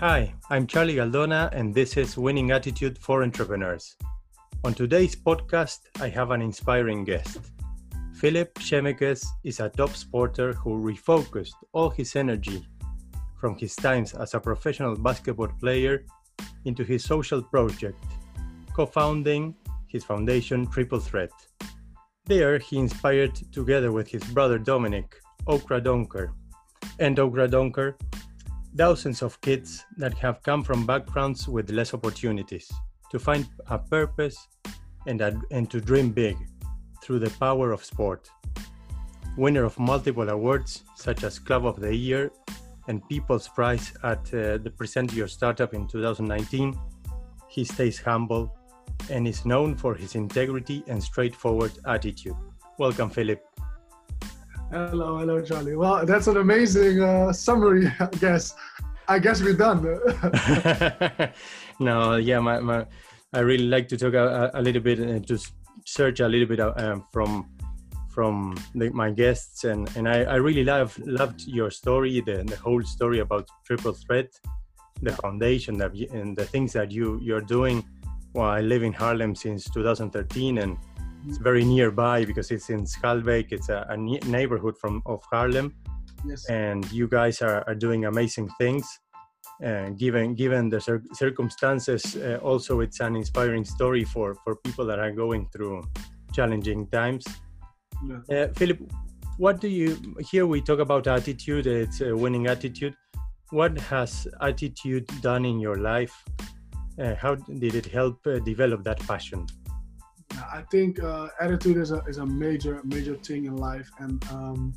Hi, I'm Charlie Galdona, and this is Winning Attitude for Entrepreneurs. On today's podcast, I have an inspiring guest. Philip Shemekes is a top sporter who refocused all his energy from his times as a professional basketball player into his social project, co founding his foundation Triple Threat. There, he inspired, together with his brother Dominic, Okra Donker, and Okra Donker, thousands of kids that have come from backgrounds with less opportunities to find a purpose and, a, and to dream big through the power of sport. Winner of multiple awards such as Club of the Year and People's Prize at uh, the Present Your Startup in 2019, he stays humble and is known for his integrity and straightforward attitude. Welcome, Philip. Hello, hello, Charlie. Well, that's an amazing uh, summary, I guess. I guess we're done. no, yeah, my, my, I really like to talk a, a little bit and to search a little bit uh, from from the, my guests, and and I, I really love loved your story, the the whole story about Triple Threat, the foundation that you, and the things that you you're doing. Well, I live in Haarlem since 2013, and it's very nearby because it's in Schalkwijk. It's a, a neighborhood from of Haarlem. Yes. And you guys are, are doing amazing things. And given given the cir- circumstances, uh, also it's an inspiring story for for people that are going through challenging times. Yeah. Uh, Philip, what do you? Here we talk about attitude. It's a winning attitude. What has attitude done in your life? Uh, how did it help uh, develop that passion? I think uh, attitude is a is a major major thing in life, and um,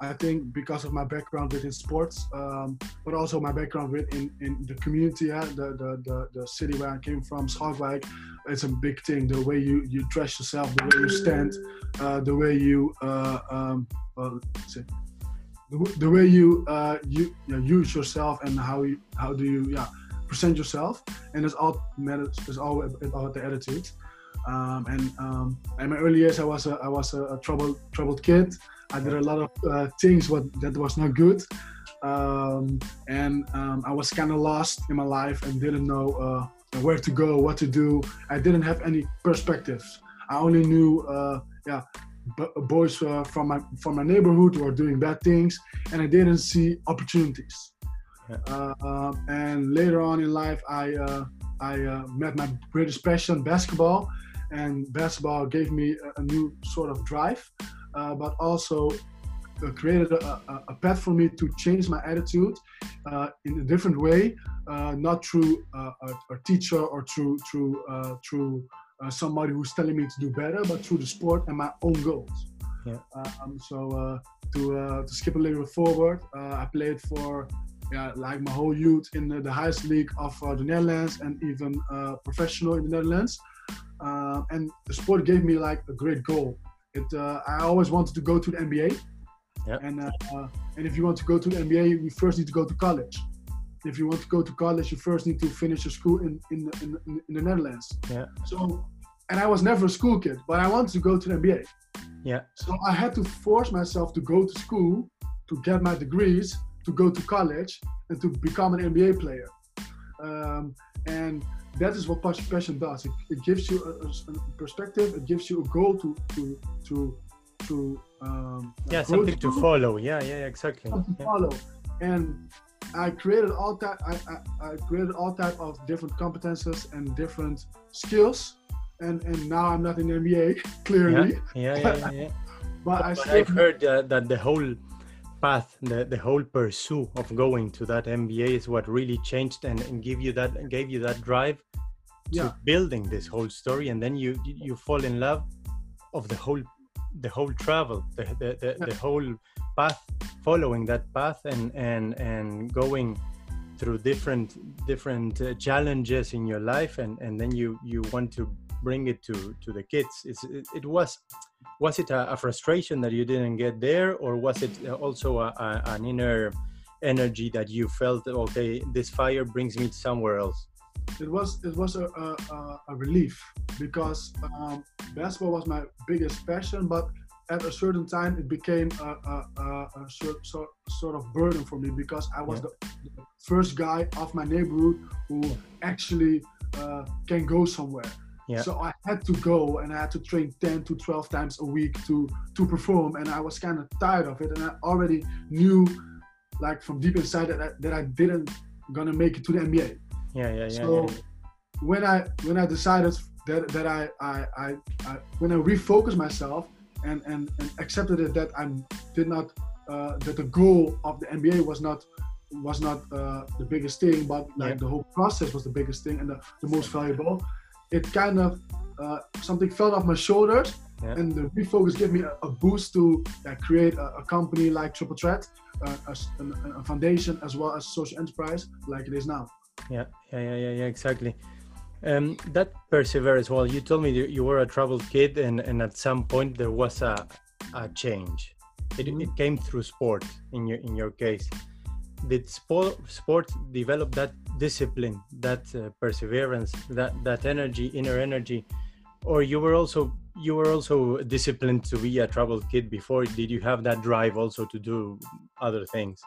I think because of my background within sports, um, but also my background within in the community, yeah, the, the, the the city where I came from, Schalkwijk, it's a big thing. The way you you dress yourself, the way you stand, uh, the way you uh, um, well, the, the way you uh, you, you use yourself, and how you how do you yeah present yourself, and it's all matters. It's all about the attitude. Um, and um, in my early years, I was a I was a, a troubled troubled kid. I did a lot of uh, things what that was not good, um, and um, I was kind of lost in my life and didn't know uh, where to go, what to do. I didn't have any perspectives. I only knew, uh, yeah, b- boys uh, from my from my neighborhood were doing bad things, and I didn't see opportunities. Yeah. Uh, um, and later on in life, I uh, I met my greatest passion, basketball, and basketball gave me a, a new sort of drive uh, but also uh, created a, a, path for me to change my attitude uh, in a different way, not through a, a, teacher or through through through somebody who's telling me to do better, but through the sport and my own goals. Yeah. Um, so to to skip a little forward, I played for yeah, like my whole youth in the, the highest league of uh, the Netherlands and even uh, professional in the Netherlands. Uh, and the sport gave me like a great goal it uh, I always wanted to go to the NBA. Yeah. And uh, and if you want to go to the NBA, you first need to go to college. If you want to go to college, you first need to finish your school in in in, in the Netherlands. Yeah. So, and I was never a school kid, but I wanted to go to the NBA. Yeah. So I had to force myself to go to school to get my degrees, to go to college, and to become an NBA player. Um, and that is what passion does. It, it gives you a, a, perspective. It gives you a goal to to to to um, yeah something to, follow. Yeah, yeah, exactly. Something yeah. follow. And I created all type. I, I, I, created all type of different competences and different skills. And and now I'm not in the NBA clearly. Yeah, yeah, yeah. yeah, yeah. but, but, I but I've heard uh, that the whole path, the, the whole pursuit of going to that NBA is what really changed and, and give you that gave you that drive to Yeah. building this whole story, and then you you fall in love of the whole the whole travel, the the, the, the whole path, following that path, and and and going through different different uh, challenges in your life, and and then you you want to bring it to to the kids. It's, it, it was was it a, a frustration that you didn't get there, or was it also a, a, an inner energy that you felt okay this fire brings me somewhere else it was it was a, a, a relief because um, basketball was my biggest passion, but at a certain time it became a, a, a, a sort, sort, sort of burden for me because I was Yeah. the, the first guy of my neighborhood who actually uh, can go somewhere. Yeah. So I had to go and I had to train 10 to 12 times a week to to perform, and I was kind of tired of it, and I already knew, like from deep inside, that I, that I didn't gonna make it to the NBA Yeah, yeah, yeah. so yeah. when I when I decided that that I I, I, I when I refocused myself and, and and accepted it that I did not uh, that the goal of the NBA was not was not uh, the biggest thing, but like Yeah. the whole process was the biggest thing and the, the most valuable. It kind of uh, something fell off my shoulders, Yeah. and the refocus gave me a, a boost to uh, create a, a company like Triple Threat, uh, a, a foundation as well as social enterprise like it is now. yeah yeah yeah yeah, yeah exactly um that perseverance well you told me you, you were a troubled kid and and at some point there was a a change it, Mhm. it came through sport in your in your case did sport sport develop that discipline that uh, perseverance that that energy inner energy or you were also you were also disciplined to be a troubled kid before did you have that drive also to do other things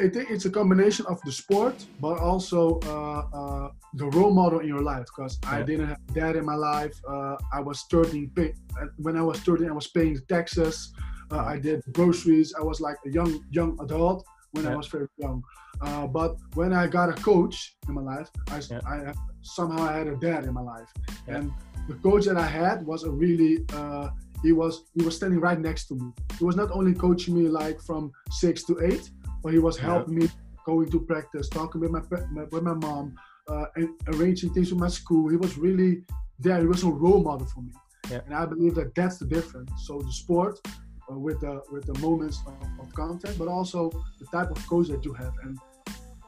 I think it's a combination of the sport, but also uh, uh, the role model in your life. Because I didn't have dad in my life. Uh, I was 13. Pay, uh, when I was 13, I was paying taxes. Uh, I did groceries. I was like a young young adult when I was very young. Uh, but when I got a coach in my life, I, Yeah. I somehow I had a dad in my life, Yeah. and the coach that I had was a really. Uh, he was he was standing right next to me. He was not only coaching me like from six to eight, but he was Yeah. helping me going to practice, talking with my, my with my mom, uh, and arranging things with my school. He was really there. He was a role model for me, Yeah. and I believe that that's the difference. So the sport, uh, with the with the moments of, of contact, but also the type of coach that you have, and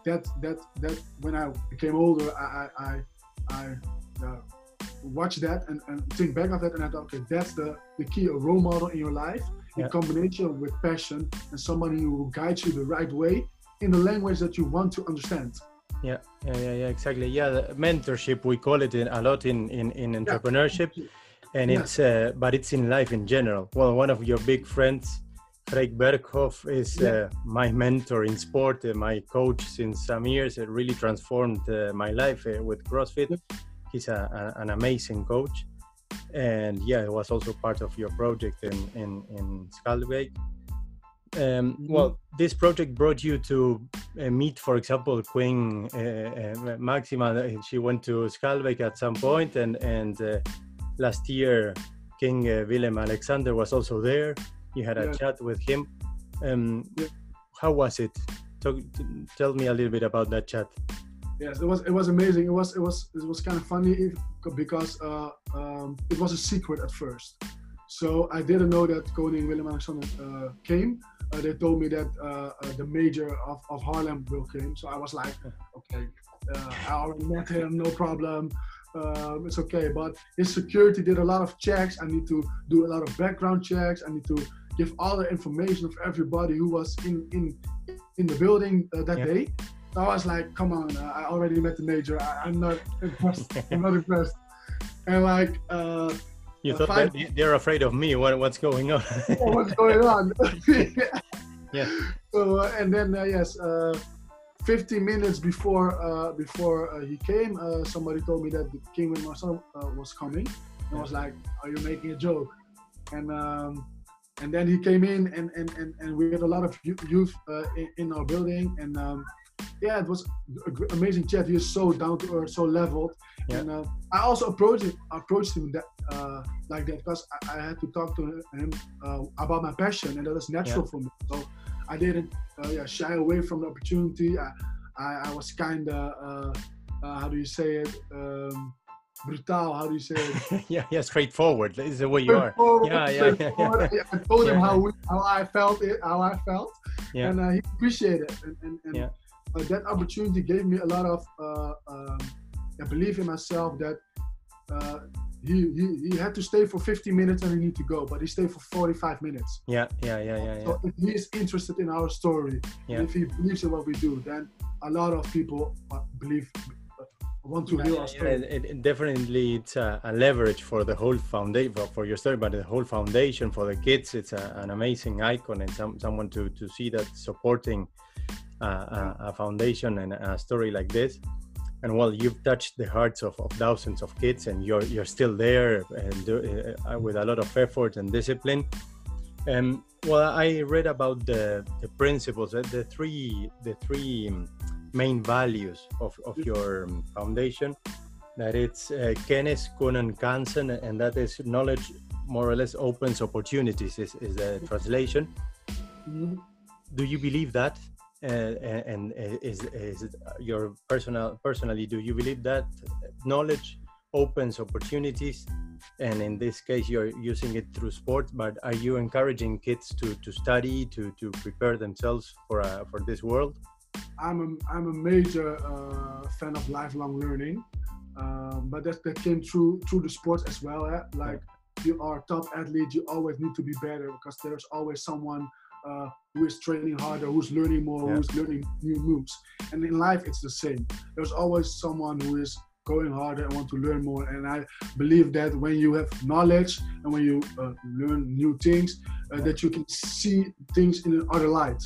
that that that when I became older, I I I, I uh, watched that and, and think back of that, and I thought, okay, that's the the key, a role model in your life in Yeah. combination with passion and somebody who guides you the right way in the language that you want to understand. yeah yeah yeah, yeah exactly. Yeah the mentorship we call it in, a lot in in, in entrepreneurship and it's uh, but it's in life in general. Well one of your big friends Freek Berghoff is Yeah. uh, my mentor in sport uh, my coach since some years it really transformed uh, my life uh, with CrossFit. He's a, a, an amazing coach. And yeah it was also part of your project in in, in Schalkwijk. Um, well this project brought you to uh, meet for example Queen uh, uh, Maxima. Uh, she went to Schalkwijk at some point and and uh, last year King uh, Willem Alexander was also there you had a Yeah. chat with him um, Yeah. how was it Talk, t- tell me a little bit about that chat Yes, it was it was amazing. It was it was it was kind of funny if, because uh, um, it was a secret at first. So I didn't know that Koning Willem Alexander uh, came. Uh, they told me that uh, uh, the major of, of Haarlem will came. So I was like, okay, uh, I already met him, no problem. Um, it's okay. But his security did a lot of checks. I need to do a lot of background checks. I need to give all the information of everybody who was in in in the building uh, that Yeah. day. So I was like, come on, uh, I already met the major. I, I'm not impressed. I'm not impressed. And like, uh, you Uh, thought five- they're afraid of me what, what's going on what's going on? Yeah. So uh, and then uh, yes, uh, 15 minutes before uh, before uh, he came, uh, somebody told me that the King with uh, was coming. And I was like, "Are you making a joke?" And um, and then he came in, and and and, and we had a lot of youth uh, in, in our building, and um, yeah, it was amazing chat. He is so down to earth, so leveled. Yeah. And uh, I also approached him, approached him that uh, like that because I, I had to talk to him uh, about my passion, and that is natural for me. So I didn't uh, yeah, shy away from the opportunity. I, I, I was kind of uh, uh, how do you say it? Um, brutal. How do you say it? yeah yeah straightforward is the way you are Straightforward, Yeah, yeah, yeah. I told him how we, how I felt it, how I felt, Yeah. and uh, he appreciated it. And, and, and Yeah. uh, that opportunity gave me a lot of uh, um, I believe in myself that uh, he, he he had to stay for 50 minutes and he need to go, but he stayed for 45 minutes. yeah yeah yeah yeah yeah So if he is interested in our story, Yeah. if he believes in what we do, then a lot of people uh, believe uh, want to hear our story. It, it definitely, it's a, a, leverage for the whole foundation for your story, but the whole foundation for the kids. It's a, an amazing icon and some, someone to to see that supporting a, a, foundation and a story like this. And well, you've touched the hearts of, of thousands of kids, and you're you're still there and uh, with a lot of effort and discipline. Um, well, I read about the, the principles, uh, the three the three main values of, of your um, foundation. That it's uh, Kennis, Kunnen, Kansen, and that is knowledge more or less opens opportunities. Is, is the translation? Mm-hmm. Do you believe that? Uh, and, and is, is your personal personally? Do you believe that knowledge opens opportunities and in this case you're using it through sports but are you encouraging kids to to study to to prepare themselves for uh, for this world i'm a, I'm a major uh, fan of lifelong learning um, but that, that came through through the sports as well eh? like you are top athlete you always need to be better because there's always someone uh, who is training harder, who's learning more, yeah. who's learning new moves. And in life, it's the same. There's always someone who is going harder and want to learn more. And I believe that when you have knowledge and when you uh, learn new things, uh, that you can see things in another light.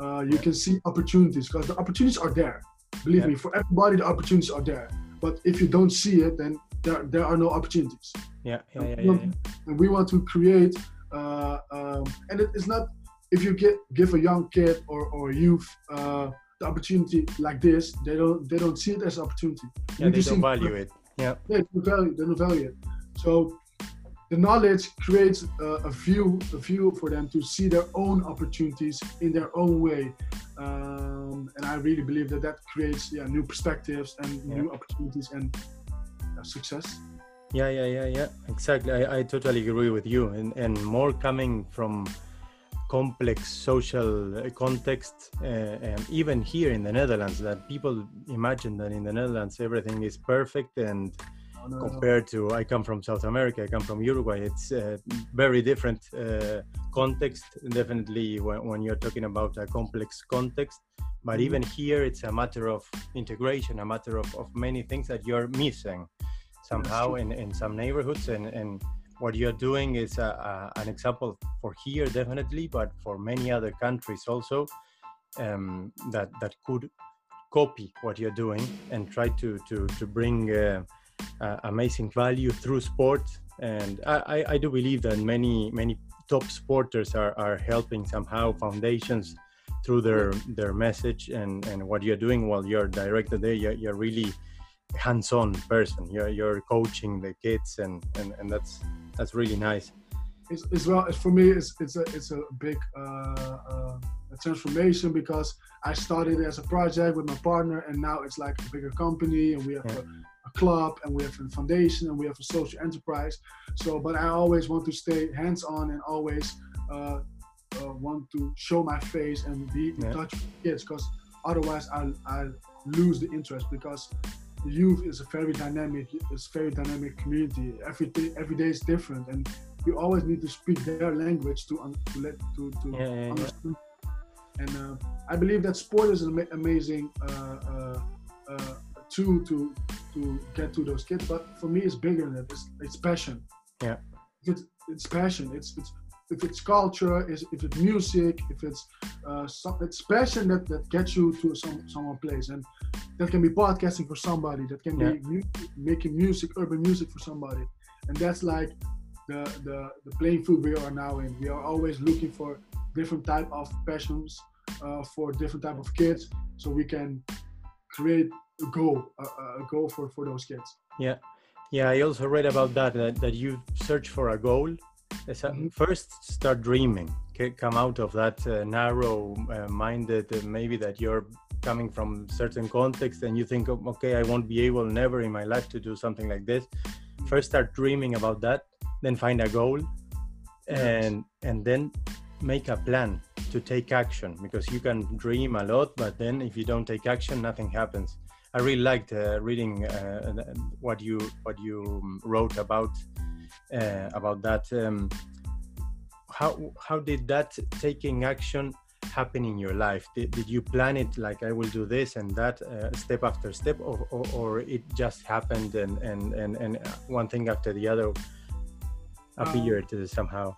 Uh, you can see opportunities because the opportunities are there. Believe yeah. me, for everybody, the opportunities are there. But if you don't see it, then there, there are no opportunities. Yeah, yeah, yeah. yeah, yeah. And we want to create, uh, um, and it is not if you get give a young kid or, or youth uh, the opportunity like this, they don't they don't see it as opportunity. Yeah, they don't value it. Yeah. Yeah, they don't value, they don't value it. So the knowledge creates uh, a view a view for them to see their own opportunities in their own way. Um, and I really believe that that creates yeah new perspectives and yeah. new opportunities and uh, success. Yeah, yeah, yeah, yeah. Exactly. I, I totally agree with you. And and more coming from complex social context, uh, even here in the Netherlands, that people imagine that in the Netherlands everything is perfect and oh, no, compared no. to I come from South America, I come from Uruguay. It's a uh, very different uh, context. Definitely, when, when, you're talking about a complex context, but mm-hmm. even here, it's a matter of integration, a matter of, of many things that you're missing somehow in, in some neighborhoods and, and what you're doing is a, a, an example for here definitely but for many other countries also um, that that could copy what you're doing and try to to to bring uh, uh, amazing value through sport and I, I do believe that many many top sporters are, are helping somehow foundations through their their message and and what you're doing. While you're directed there you're, you're really hands-on person. You're, you're coaching the kids and, and and that's that's really nice. It's, as well for me, it's it's a it's a big uh, uh, a transformation because I started as a project with my partner, and now it's like a bigger company, and we have yeah. a, a, club, and we have a foundation, and we have a social enterprise. So, but I always want to stay hands-on and always uh, uh want to show my face and be in yeah. touch with kids, because otherwise I I lose the interest because the youth is a very dynamic, it's very dynamic community. Every day, every day is different, and we always need to speak their language to un, to let to, to yeah, yeah, understand. Yeah. And uh, I believe that sport is an amazing uh, uh, uh, tool to to get to those kids. But for me, it's bigger than that. It's, it's passion. Yeah. It's, it's passion. It's it's if it's culture, is if it's music, if it's uh, some, it's passion that, that gets you to some some place, and that can be podcasting for somebody, that can yeah. be mu- making music, urban music for somebody, and that's like the, the the playing field we are now in. We are always looking for different type of passions uh, for different type of kids, so we can create a goal, a, a goal for for those kids. Yeah. Yeah, I also read about that, that, that you search for a goal. First start dreaming. Come out of that uh, narrow uh, minded uh, maybe that you're coming from certain context and you think okay i won't be able never in my life to do something like this. First start dreaming about that then find a goal and and then make a plan to take action because you can dream a lot but then if you don't take action nothing happens. I really liked uh, reading uh, what you what you um, wrote about uh, about that. Um, how how did that taking action happen in your life? Did, did you plan it like I will do this and that uh, step after step, or, or, or, it just happened and, and, and, and one thing after the other appeared um, somehow?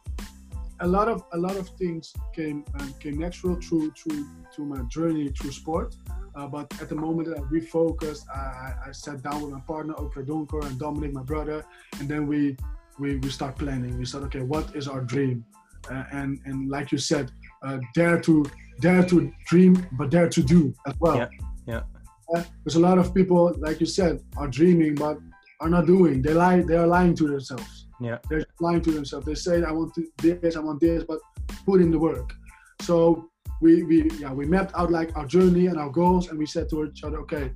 A lot of a lot of things came um, came natural through through through my journey through sport. Uh, but at the moment that I refocused, I, I sat down with my partner, Oka Donker, and Dominic, my brother, and then we, we, we start planning. We said, okay, what is our dream? Uh, and, and like you said, uh, dare to dare to dream, but dare to do as well. Yeah, yeah. Uh, there's a lot of people, like you said, are dreaming, but are not doing. They lie. They are lying to themselves. Yeah. They're lying to themselves. They say, I want this, I want this, but put in the work. So we, we yeah we mapped out like our journey and our goals and we said to each other okay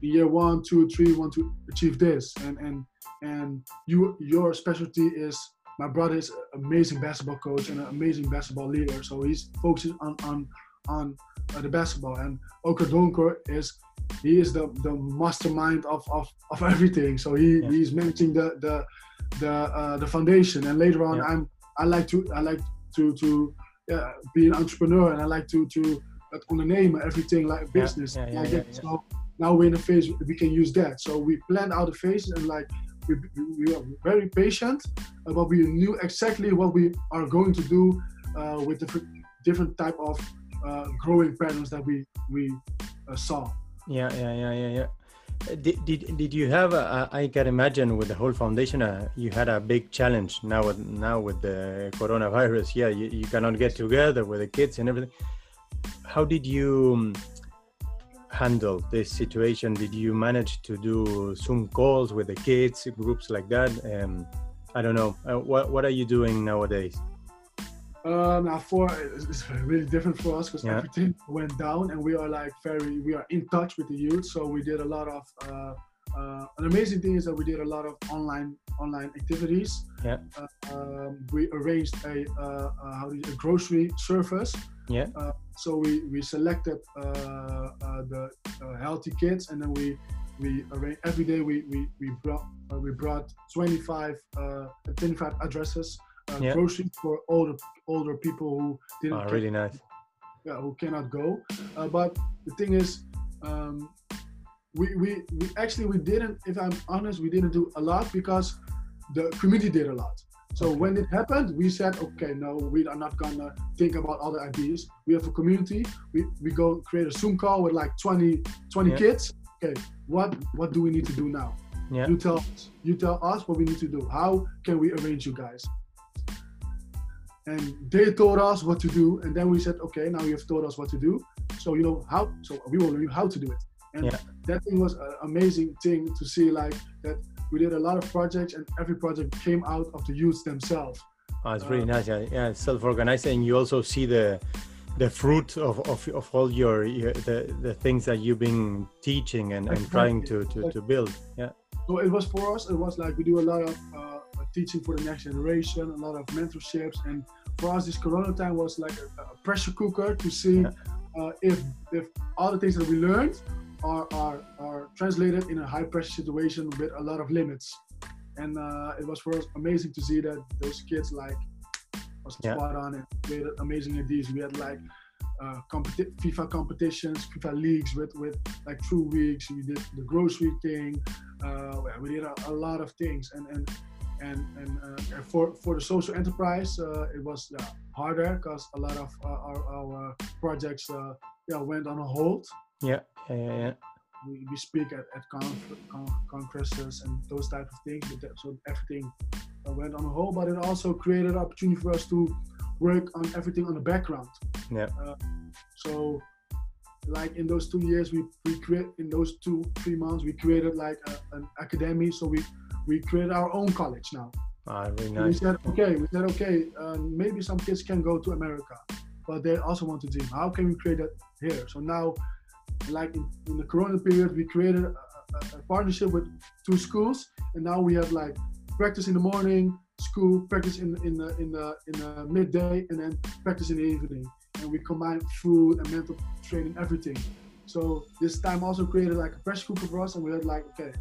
year one two three want to achieve this and and and you your specialty is my brother is an amazing basketball coach and an amazing basketball leader so he's focusing on on on uh, the basketball and Oka Donker is he is the the mastermind of of, of everything so he yeah. he's managing the the the uh, the foundation and later on yeah. I'm I like to I like to to yeah, be an entrepreneur and I like to to het ondernemen, everything like business. Yeah, like So now we're in a phase we can use that. So we planned out the phases and like we, we are very patient, but we knew exactly what we are going to do uh, with the different type of uh, growing patterns that we we uh, saw. Yeah, yeah, yeah, yeah, yeah. Did, did, did you have a, I can imagine with the whole foundation uh, you had a big challenge now with now with the coronavirus yeah you, you cannot get together with the kids and everything how did you um, handle this situation did you manage to do zoom calls with the kids groups like that um, I don't know uh, what, what are you doing nowadays uh, now for it's really different for us because yeah. everything went down and we are like very we are in touch with the youth. So we did a lot of uh, uh, an amazing thing is that we did a lot of online online activities. Yeah. Uh, um, we arranged a, uh, uh, how do you, a grocery service. Yeah. so we we selected the healthy kids and then we we arranged every day we we we brought we brought 25 25 addresses uh, yeah. groceries for older older people who didn't. Oh, really nice. Yeah, who cannot go. Uh, but the thing is, um, we, we we actually we didn't. If I'm honest, we didn't do a lot because the community did a lot. So okay. when it happened, we said, okay, no, we are not gonna think about other ideas. We have a community. We, we go create a Zoom call with like 20, 20 yeah. kids. Okay, what what do we need to do now? Yeah. You tell us. You tell us what we need to do. How can we arrange you guys? and they told us what to do and then we said okay now you have told us what to do so you know how so we will learn how to do it and yeah. that thing was an amazing thing to see like that we did a lot of projects and every project came out of the youth themselves. Oh, it's really uh, nice. Yeah, yeah self-organized. And you also see the the fruit of, of, of all your, your the, the things that you've been teaching and, and trying to, to, to build. Yeah. So it was for us it was like we do a lot of uh, teaching for the next generation, a lot of mentorships, and for us, this Corona time was like a, a pressure cooker to see yeah. uh, if if all the things that we learned are are are translated in a high pressure situation with a lot of limits, and uh, it was for us amazing to see that those kids like was yeah. spot on and created amazing ideas. We had like uh, competi- FIFA competitions, FIFA leagues with with like two weeks. We did the grocery thing. Uh, we did a, a, lot of things, and and and and, uh, for for the social enterprise uh, it was harder because a lot of uh, our, our projects yeah went on a hold yeah yeah yeah, yeah. We, we speak at, at conf- con- congresses and those type of things so everything went on a hold but it also created an opportunity for us to work on everything on the background yeah so like in those two years we we create in those two three months we created like a, an academy so we we created our own college now. Ah, really nice. We said, okay, we said, okay, uh, maybe some kids can go to America, but they also want to dream. How can we create that here? So now, like in, in the Corona period, we created a, a, a, partnership with two schools, and now we have like practice in the morning, school practice in in the in the in the midday, and then practice in the evening. And we combine food and mental training, everything. So this time also created like a pressure cooker for us, and we had like, okay,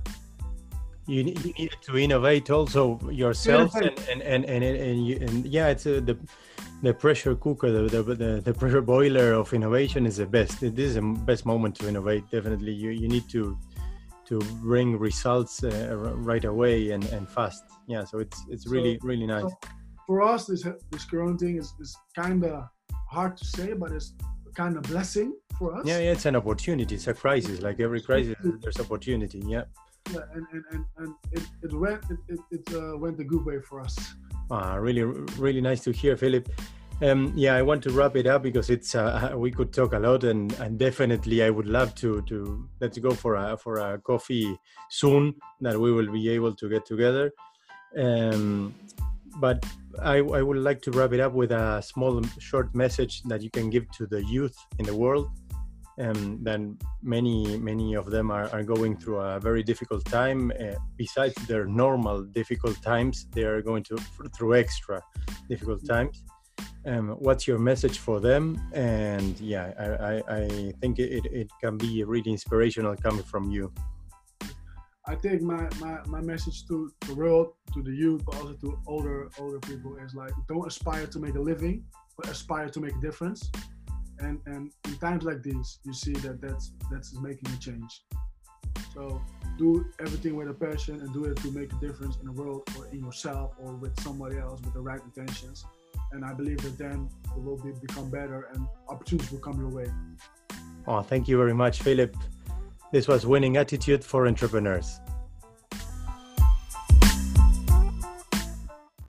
you, you needed to innovate also yourself and and and and, and, you, and yeah it's uh, the the pressure cooker, the, the, the, pressure boiler of innovation is the best. It is the best moment to innovate. Definitely, you, you need to to bring results uh, right away and, and fast. Yeah, so it's it's really so, really nice. So for us, this this current thing is, is kind of hard to say, but it's kind of blessing for us. Yeah, yeah, it's an opportunity. It's a crisis. Like every crisis, there's opportunity. Yeah. Yeah, and and, and, and it, it went it, it, it uh, went a good way for us. Ah, really, really nice to hear, Philip. Um, yeah, I want to wrap it up because it's uh, we could talk a lot, and, and definitely I would love to to let's go for a for a coffee soon that we will be able to get together. Um, but I, I would like to wrap it up with a small, short message that you can give to the youth in the world um, then many many of them are, are going through a very difficult time. Uh, besides their normal difficult times they are going to through extra difficult times. Um, what's your message for them? And yeah i, I, I think it, it can be really inspirational coming from you. I think my, my, my message to the world, to the youth, but also to older older people is like don't aspire to make a living, but aspire to make a difference and and in times like these you see that that's that's making a change. So do everything with a passion and do it to make a difference in the world or in yourself or with somebody else with the right intentions. And i believe that then it will be, become better and opportunities will come your way. Oh thank you very much philip. This was winning attitude for entrepreneurs